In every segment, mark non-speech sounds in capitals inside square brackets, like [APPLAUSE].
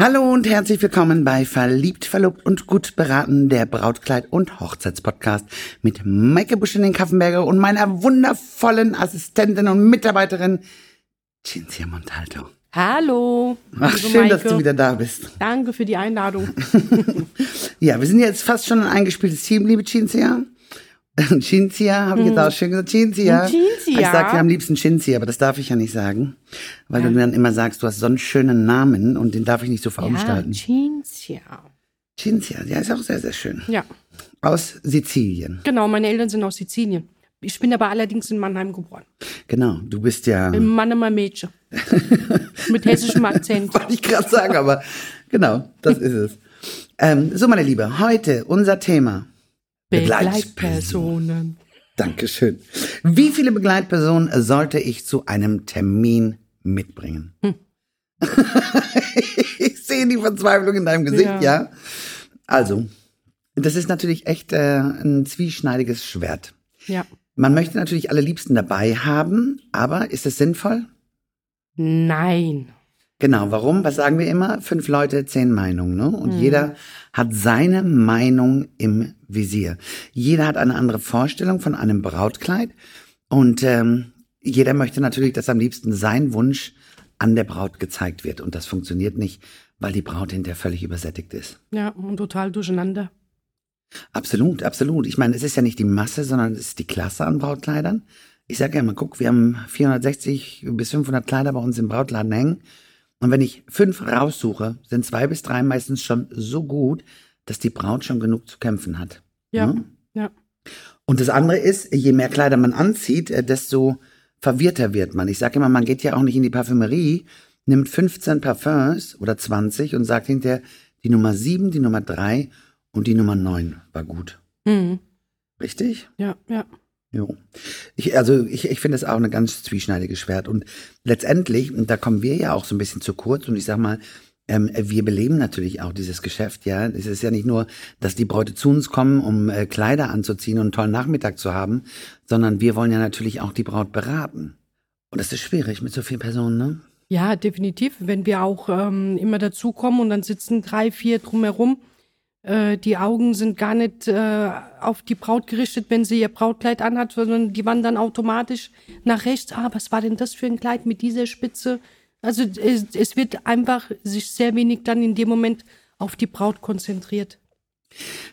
Hallo und herzlich willkommen bei Verliebt, Verlobt und Gut beraten, der Brautkleid- und Hochzeitspodcast mit Maike Busch in den Kaffenberger und meiner wundervollen Assistentin und Mitarbeiterin Cinzia Montalto. Hallo. Ach, schön, dass Maike. du wieder da bist. Danke für die Einladung. [LAUGHS] Ja, wir sind jetzt fast schon ein eingespieltes Team, liebe Cinzia. [LAUGHS] Cinzia, habe ich jetzt auch schön gesagt. Cinzia. Cinzia. Ich sage ja am liebsten Cinzia, aber das darf ich ja nicht sagen, weil du mir dann immer sagst, du hast so einen schönen Namen und den darf ich nicht so Ja, verunstalten. Cinzia. Cinzia, ja, ist auch sehr, sehr schön. Ja, Aus Sizilien. genau. Meine Eltern sind aus Sizilien. Ich bin aber allerdings in Mannheim geboren. Genau, du bist ja, Im Mannheimer Mädchen. [LAUGHS] Mit hessischem Akzent. wollte ich gerade sagen, aber genau, das ist es. Ähm, so, meine Liebe, heute unser Thema. Begleitpersonen. Dankeschön. Wie viele Begleitpersonen sollte ich zu einem Termin mitbringen? [LAUGHS] ich sehe die Verzweiflung in deinem Gesicht, ja. Ja. Also, das ist natürlich echt äh, ein zwieschneidiges Schwert. Ja. Man möchte natürlich alle Liebsten dabei haben, aber ist es sinnvoll? Nein. Genau, warum? Was sagen wir immer? Fünf Leute, zehn Meinungen. Ne? Und jeder hat seine Meinung im Visier. Jeder hat eine andere Vorstellung von einem Brautkleid. Und ähm, jeder möchte natürlich, dass am liebsten sein Wunsch an der Braut gezeigt wird. Und das funktioniert nicht, weil die Braut hinterher völlig übersättigt ist. Ja, und total durcheinander. Absolut, absolut. Ich meine, es ist ja nicht die Masse, sondern es ist die Klasse an Brautkleidern. Ich sage ja immer, guck, wir haben 460 bis 500 Kleider bei uns im Brautladen hängen. Und wenn ich fünf raussuche, sind zwei bis drei meistens schon so gut, dass die Braut schon genug zu kämpfen hat. Ja. Ne? Ja. Und das andere ist, je mehr Kleider man anzieht, äh, desto verwirrter wird man. Ich sage immer, man geht ja auch nicht in die Parfümerie, nimmt 15 Parfums oder 20 und sagt hinterher, die Nummer 7, die Nummer 3 und die Nummer 9 war gut. Mhm. Richtig? Ja, ja. Jo. Ich, also ich, ich finde es auch eine ganz zwieschneidige Schwert. Und letztendlich, und da kommen wir ja auch so ein bisschen zu kurz, und ich sag mal, ähm, wir beleben natürlich auch dieses Geschäft, ja. Es ist ja nicht nur, dass die Bräute zu uns kommen, um äh, Kleider anzuziehen und einen tollen Nachmittag zu haben, sondern wir wollen ja natürlich auch die Braut beraten. Und das ist schwierig mit so vielen Personen, ne? Ja, definitiv. Wenn wir auch ähm, immer dazukommen und dann sitzen drei, vier drumherum, äh, die Augen sind gar nicht äh, auf die Braut gerichtet, wenn sie ihr Brautkleid anhat, sondern die wandern automatisch nach rechts. Ah, was war denn das für ein Kleid mit dieser Spitze? Also es, es wird einfach sich sehr wenig dann in dem Moment auf die Braut konzentriert.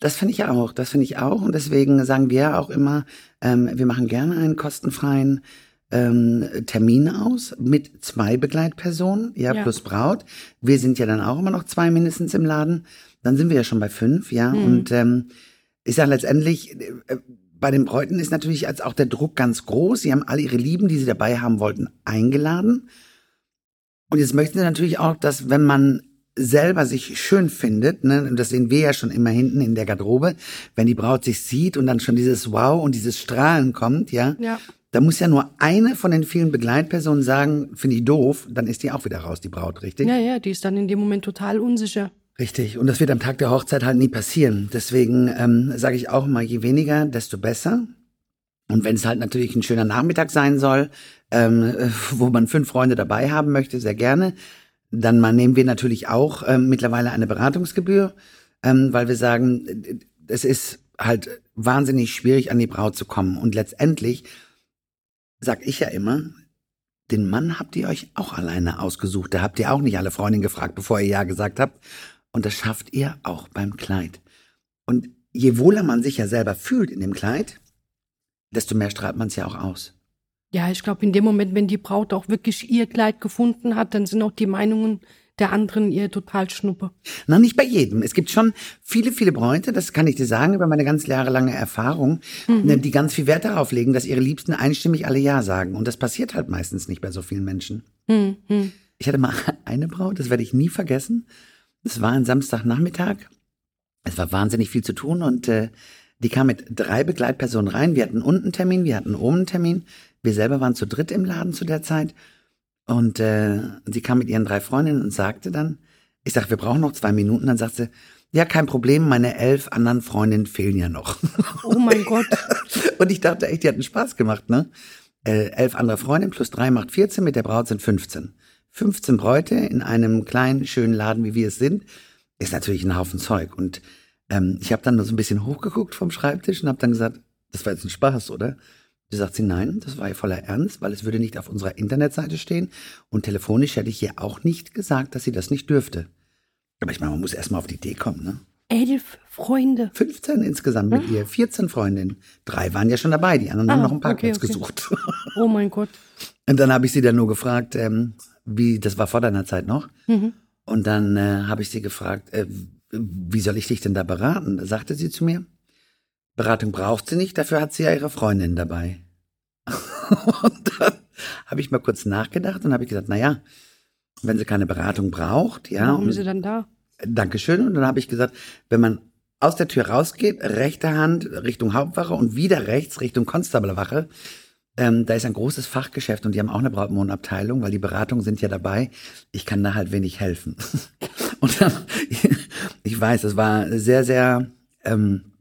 Das finde ich auch, das finde ich auch. Und deswegen sagen wir auch immer, ähm, wir machen gerne einen kostenfreien ähm, Termin aus mit zwei Begleitpersonen, ja, Ja. plus Braut. Wir sind ja dann auch immer noch zwei mindestens im Laden. Dann sind wir ja schon bei fünf, ja. Und ähm, ich sage letztendlich, äh, bei den Bräuten ist natürlich als auch der Druck ganz groß. Sie haben alle ihre Lieben, die sie dabei haben wollten, eingeladen. Und jetzt möchten sie natürlich auch, dass wenn man selber sich schön findet, ne, und das sehen wir ja schon immer hinten in der Garderobe, wenn die Braut sich sieht und dann schon dieses Wow und dieses Strahlen kommt, ja, Ja. da muss ja nur eine von den vielen Begleitpersonen sagen, finde ich doof, dann ist die auch wieder raus, die Braut, richtig? Ja, ja, die ist dann in dem Moment total unsicher. Richtig. Und das wird am Tag der Hochzeit halt nie passieren. Deswegen ähm, sage ich auch mal, je weniger, desto besser. Und wenn es halt natürlich ein schöner Nachmittag sein soll, ähm, äh, [LAUGHS] wo man fünf Freunde dabei haben möchte, sehr gerne, dann mal nehmen wir natürlich auch ähm, mittlerweile eine Beratungsgebühr, ähm, weil wir sagen, es ist halt wahnsinnig schwierig, an die Braut zu kommen. Und letztendlich sag ich ja immer, den Mann habt ihr euch auch alleine ausgesucht. Da habt ihr auch nicht alle Freundinnen gefragt, bevor ihr Ja gesagt habt. Und das schafft ihr auch beim Kleid. Und je wohler man sich ja selber fühlt in dem Kleid, desto mehr strahlt man es ja auch aus. Ja, ich glaube, in dem Moment, wenn die Braut auch wirklich ihr Kleid gefunden hat, dann sind auch die Meinungen der anderen ihr total schnuppe. Na, nicht bei jedem. Es gibt schon viele, viele Bräute, das kann ich dir sagen, über meine ganz jahrelange Erfahrung, ne, die ganz viel Wert darauf legen, dass ihre Liebsten einstimmig alle Ja sagen. Und das passiert halt meistens nicht bei so vielen Menschen. Hm, hm. Ich hatte mal [LAUGHS] eine Braut, das werde ich nie vergessen. Es war ein Samstagnachmittag. Es war wahnsinnig viel zu tun und äh, die kam mit drei Begleitpersonen rein. Wir hatten unten einen Termin, wir hatten oben einen Termin. Wir selber waren zu dritt im Laden zu der Zeit. Und äh, sie kam mit ihren drei Freundinnen und sagte dann, ich sag, wir brauchen noch zwei Minuten. Dann sagt sie, ja, kein Problem, meine elf anderen Freundinnen fehlen ja noch. Oh mein Gott. [LAUGHS] Und ich dachte echt, die hatten Spaß gemacht, ne? Äh, elf andere Freundinnen plus drei macht 14, mit der Braut sind 15. 15 Bräute in einem kleinen, schönen Laden, wie wir es sind, ist natürlich ein Haufen Zeug. Und ähm, ich habe dann nur so ein bisschen hochgeguckt vom Schreibtisch und habe dann gesagt, das war jetzt ein Spaß, oder? Da sagt sie, nein, das war ja voller Ernst, weil es würde nicht auf unserer Internetseite stehen und telefonisch hätte ich ihr auch nicht gesagt, dass sie das nicht dürfte. Aber ich meine, man muss erstmal auf die Idee kommen, ne? Elf Freunde. 15 insgesamt mit ihr, 14 Freundinnen. Drei waren ja schon dabei, die anderen Ah, haben noch einen Parkplatz okay, okay. gesucht. Oh mein Gott. Und dann habe ich sie dann nur gefragt, ähm, wie, das war vor deiner Zeit noch. Mhm. Und dann äh, habe ich sie gefragt, äh, wie soll ich dich denn da beraten? Sagte sie zu mir, Beratung braucht sie nicht, dafür hat sie ja ihre Freundin dabei. [LAUGHS] und dann habe ich mal kurz nachgedacht und habe ich gesagt, na ja, wenn sie keine Beratung braucht, ja, Warum und, ist sie dann da? Dankeschön. Und dann habe ich gesagt, wenn man aus der Tür rausgeht, rechte Hand Richtung Hauptwache und wieder rechts Richtung Konstablewache, ähm, da ist ein großes Fachgeschäft und die haben auch eine Brautmodenabteilung, weil die Beratungen sind ja dabei. Ich kann da halt wenig helfen. [LAUGHS] und dann, [LAUGHS] ich weiß, es war sehr, sehr ähm,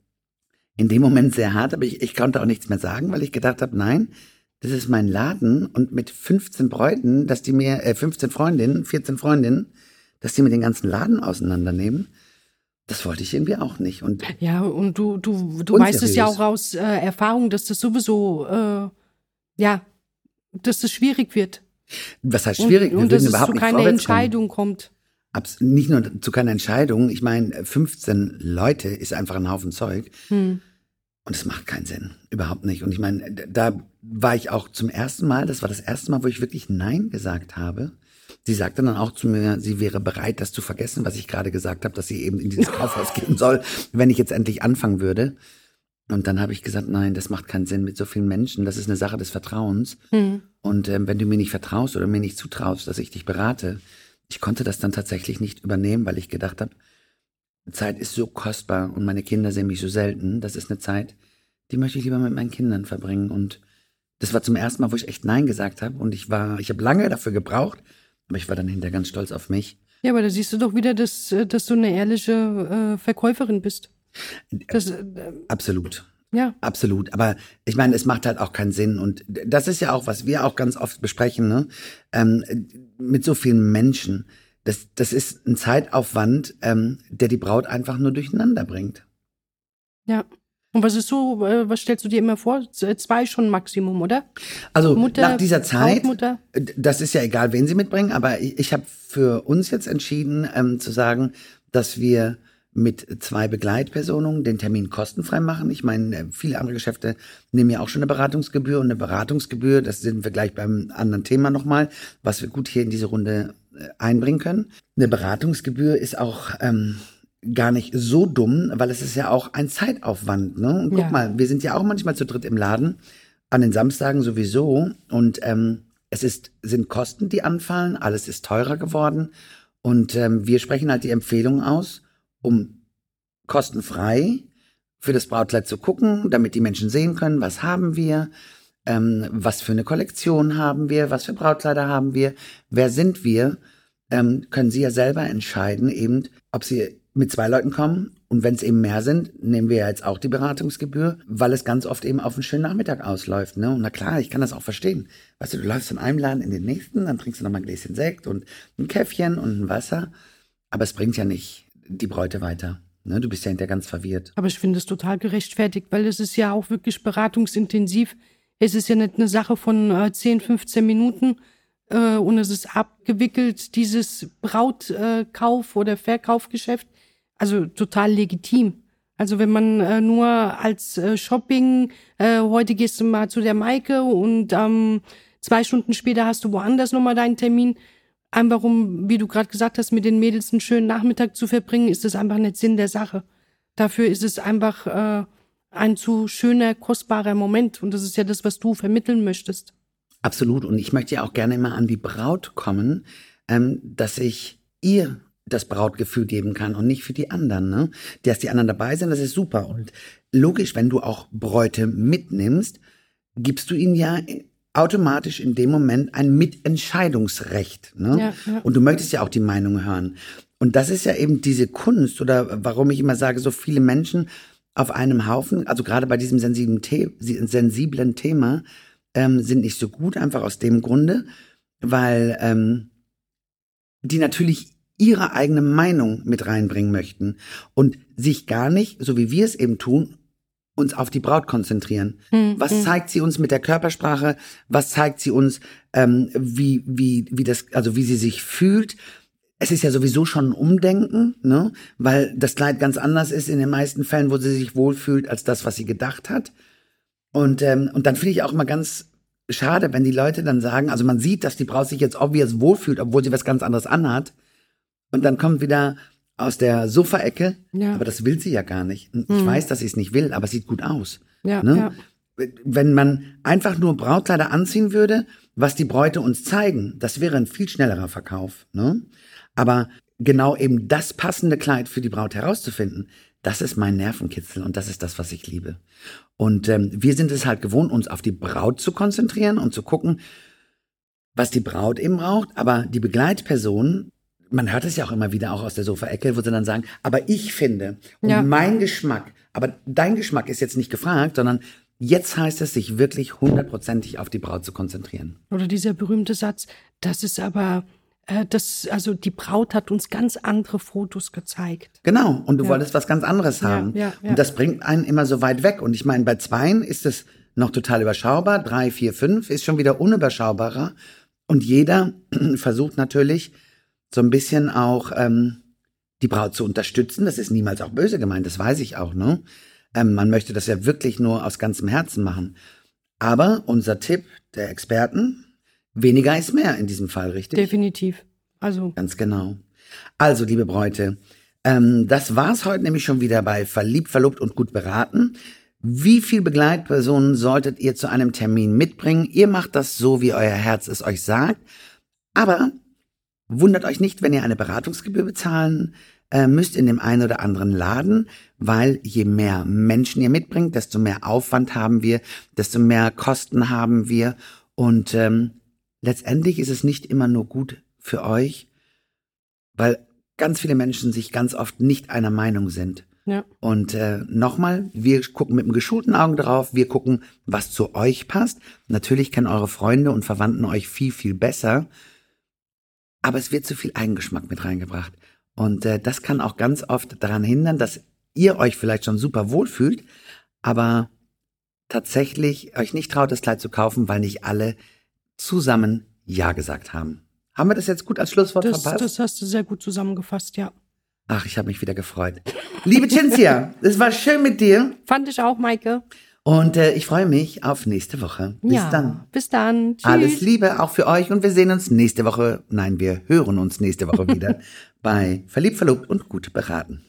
in dem Moment sehr hart, aber ich, ich konnte auch nichts mehr sagen, weil ich gedacht habe, nein, das ist mein Laden und mit 15 Bräuten, dass die mir, äh, 15 Freundinnen, 14 Freundinnen, dass die mir den ganzen Laden auseinandernehmen, das wollte ich irgendwie auch nicht. Und Ja, und du, du, du weißt es ja auch aus äh, Erfahrung, dass das sowieso, äh, ja, dass das schwierig wird. was heißt schwierig? Und, und dass es überhaupt zu keiner kommen. Entscheidung kommt. Abs nicht nur zu keiner Entscheidung. Ich meine, 15 Leute ist einfach ein Haufen Zeug. Hm. Und es macht keinen Sinn. Überhaupt nicht. Und ich meine, da war ich auch zum ersten Mal, das war das erste Mal, wo ich wirklich Nein gesagt habe. Sie sagte dann auch zu mir, sie wäre bereit, das zu vergessen, was ich gerade gesagt habe, dass sie eben in dieses [LAUGHS] Kaufhaus gehen soll, wenn ich jetzt endlich anfangen würde. Und dann habe ich gesagt, nein, das macht keinen Sinn mit so vielen Menschen. Das ist eine Sache des Vertrauens. Hm. Und ähm, wenn du mir nicht vertraust oder mir nicht zutraust, dass ich dich berate, ich konnte das dann tatsächlich nicht übernehmen, weil ich gedacht habe, Zeit ist so kostbar und meine Kinder sehen mich so selten. Das ist eine Zeit, die möchte ich lieber mit meinen Kindern verbringen. Und das war zum ersten Mal, wo ich echt Nein gesagt habe. Und ich war, ich habe lange dafür gebraucht, aber ich war dann hinterher ganz stolz auf mich. Ja, aber da siehst du doch wieder, dass, äh, dass du eine ehrliche äh, Verkäuferin bist. Das, äh, Absolut. ja, Absolut. Aber ich meine, es macht halt auch keinen Sinn. Und das ist ja auch, was wir auch ganz oft besprechen, ne? Ähm, mit so vielen Menschen. Das, das ist ein Zeitaufwand, ähm, der die Braut einfach nur durcheinander bringt. ja. Und was ist so, äh, was stellst du dir immer vor? Z- Zwei schon Maximum, oder? Also Mutter, nach dieser Zeit, Brautmutter? das ist ja egal, wen sie mitbringen, aber ich, ich habe für uns jetzt entschieden ähm, zu sagen, dass wir mit zwei Begleitpersonen den Termin kostenfrei machen. Ich meine, äh, viele andere Geschäfte nehmen ja auch schon eine Beratungsgebühr und eine Beratungsgebühr, das sind wir gleich beim anderen Thema nochmal, was wir gut hier in diese Runde äh, einbringen können. Eine Beratungsgebühr ist auch ähm, gar nicht so dumm, weil es ist ja auch ein Zeitaufwand. Ne? Und guck Ja. mal, wir sind ja auch manchmal zu dritt im Laden, an den Samstagen sowieso. Und ähm, es ist, sind Kosten, die anfallen, alles ist teurer geworden. Und ähm, wir sprechen halt die Empfehlung aus, um kostenfrei für das Brautkleid zu gucken, damit die Menschen sehen können, was haben wir, ähm, was für eine Kollektion haben wir, was für Brautkleider haben wir, wer sind wir, ähm, können Sie ja selber entscheiden, eben, ob Sie mit zwei Leuten kommen und wenn es eben mehr sind, nehmen wir ja jetzt auch die Beratungsgebühr, weil es ganz oft eben auf einen schönen Nachmittag ausläuft. Ne? Und na klar, ich kann das auch verstehen. Weißt du, du läufst von einem Laden in den nächsten, dann trinkst du noch mal ein Gläschen Sekt und ein Käffchen und ein Wasser, aber es bringt ja nicht die Bräute weiter. Ne? Du bist ja hinterher ganz verwirrt. Aber ich finde es total gerechtfertigt, weil es ist ja auch wirklich beratungsintensiv. Es ist ja nicht eine Sache von äh, 10, 15 Minuten äh, und es ist abgewickelt, dieses Brautkauf- äh, oder Verkaufgeschäft. Also total legitim. Also wenn man äh, nur als äh, Shopping, äh, heute gehst du mal zu der Maike und ähm, zwei Stunden später hast du woanders nochmal deinen Termin, einfach um, wie du gerade gesagt hast, mit den Mädels einen schönen Nachmittag zu verbringen, ist das einfach nicht Sinn der Sache. Dafür ist es einfach äh, ein zu schöner, kostbarer Moment. Und das ist ja das, was du vermitteln möchtest. Absolut. Und ich möchte ja auch gerne immer an die Braut kommen, ähm, dass ich ihr das Brautgefühl geben kann und nicht für die anderen. Ne? Dass die anderen dabei sind, das ist super. Und logisch, wenn du auch Bräute mitnimmst, gibst du ihnen ja automatisch in dem Moment ein Mitentscheidungsrecht. Ne? Ja, ja. Und du möchtest ja auch die Meinung hören. Und das ist ja eben diese Kunst oder warum ich immer sage, so viele Menschen auf einem Haufen, also gerade bei diesem sensiblen, The sensiblen Thema, ähm, sind nicht so gut, einfach aus dem Grunde, weil ähm, die natürlich ihre eigene Meinung mit reinbringen möchten und sich gar nicht, so wie wir es eben tun, uns auf die Braut konzentrieren. Hm, Was hm. zeigt sie uns mit der Körpersprache? Was zeigt sie uns, ähm, wie, wie, wie das, also wie sie sich fühlt? Es ist ja sowieso schon ein Umdenken, ne? Weil das Kleid ganz anders ist in den meisten Fällen, wo sie sich wohlfühlt, als das, was sie gedacht hat. Und, ähm, und dann finde ich auch immer ganz schade, wenn die Leute dann sagen, also man sieht, dass die Braut sich jetzt obvious wohlfühlt, obwohl sie was ganz anderes anhat. Und dann kommt wieder aus der Sofaecke, Ja. aber das will sie ja gar nicht. Ich weiß, dass sie es nicht will, aber es sieht gut aus. Ja, ne? ja. Wenn man einfach nur Brautkleider anziehen würde, was die Bräute uns zeigen, das wäre ein viel schnellerer Verkauf. Ne? Aber genau eben das passende Kleid für die Braut herauszufinden, das ist mein Nervenkitzel und das ist das, was ich liebe. Und ähm, wir sind es halt gewohnt, uns auf die Braut zu konzentrieren und zu gucken, was die Braut eben braucht, aber die Begleitperson, man hört es ja auch immer wieder auch aus der Sofaecke, wo sie dann sagen, aber ich finde und Ja. mein Geschmack, aber dein Geschmack ist jetzt nicht gefragt, sondern jetzt heißt es, sich wirklich hundertprozentig auf die Braut zu konzentrieren. Oder dieser berühmte Satz, das ist aber, äh, das, also die Braut hat uns ganz andere Fotos gezeigt. Genau, und du Ja. wolltest was ganz anderes haben. ja, ja. Und das bringt einen immer so weit weg. Und ich meine, bei Zweien ist es noch total überschaubar. Drei, vier, fünf ist schon wieder unüberschaubarer. Und jeder [CLEARS THROAT] versucht natürlich so ein bisschen auch ähm, die Braut zu unterstützen. Das ist niemals auch böse gemeint, das weiß ich auch, ne? Ähm, man möchte das ja wirklich nur aus ganzem Herzen machen. Aber unser Tipp der Experten, weniger ist mehr in diesem Fall, richtig? Definitiv. Also, Ganz genau. Also, liebe Bräute, ähm, das war's heute nämlich schon wieder bei Verliebt, Verlobt und gut beraten. Wie viel Begleitpersonen solltet ihr zu einem Termin mitbringen? Ihr macht das so, wie euer Herz es euch sagt. Aber wundert euch nicht, wenn ihr eine Beratungsgebühr bezahlen äh, müsst in dem einen oder anderen Laden, weil je mehr Menschen ihr mitbringt, desto mehr Aufwand haben wir, desto mehr Kosten haben wir. Und ähm, letztendlich ist es nicht immer nur gut für euch, weil ganz viele Menschen sich ganz oft nicht einer Meinung sind. ja. Und äh, nochmal, wir gucken mit einem geschulten Augen drauf, wir gucken, was zu euch passt. Natürlich kennen eure Freunde und Verwandten euch viel, viel besser, aber es wird zu viel Eigengeschmack mit reingebracht. Und äh, das kann auch ganz oft daran hindern, dass ihr euch vielleicht schon super wohlfühlt, aber tatsächlich euch nicht traut, das Kleid zu kaufen, weil nicht alle zusammen Ja gesagt haben. Haben wir das jetzt gut als Schlusswort Das, verpasst? das hast du sehr gut zusammengefasst, ja. Ach, ich habe mich wieder gefreut. Liebe Cinzia, [LAUGHS] es war schön mit dir Fand ich auch, Maike. Und äh, ich freue mich auf nächste Woche. Bis ja. dann. Bis dann. Tschüss. Alles Liebe auch für euch und wir sehen uns nächste Woche, nein, wir hören uns nächste Woche wieder [LAUGHS] bei Verliebt, Verlobt und gut beraten.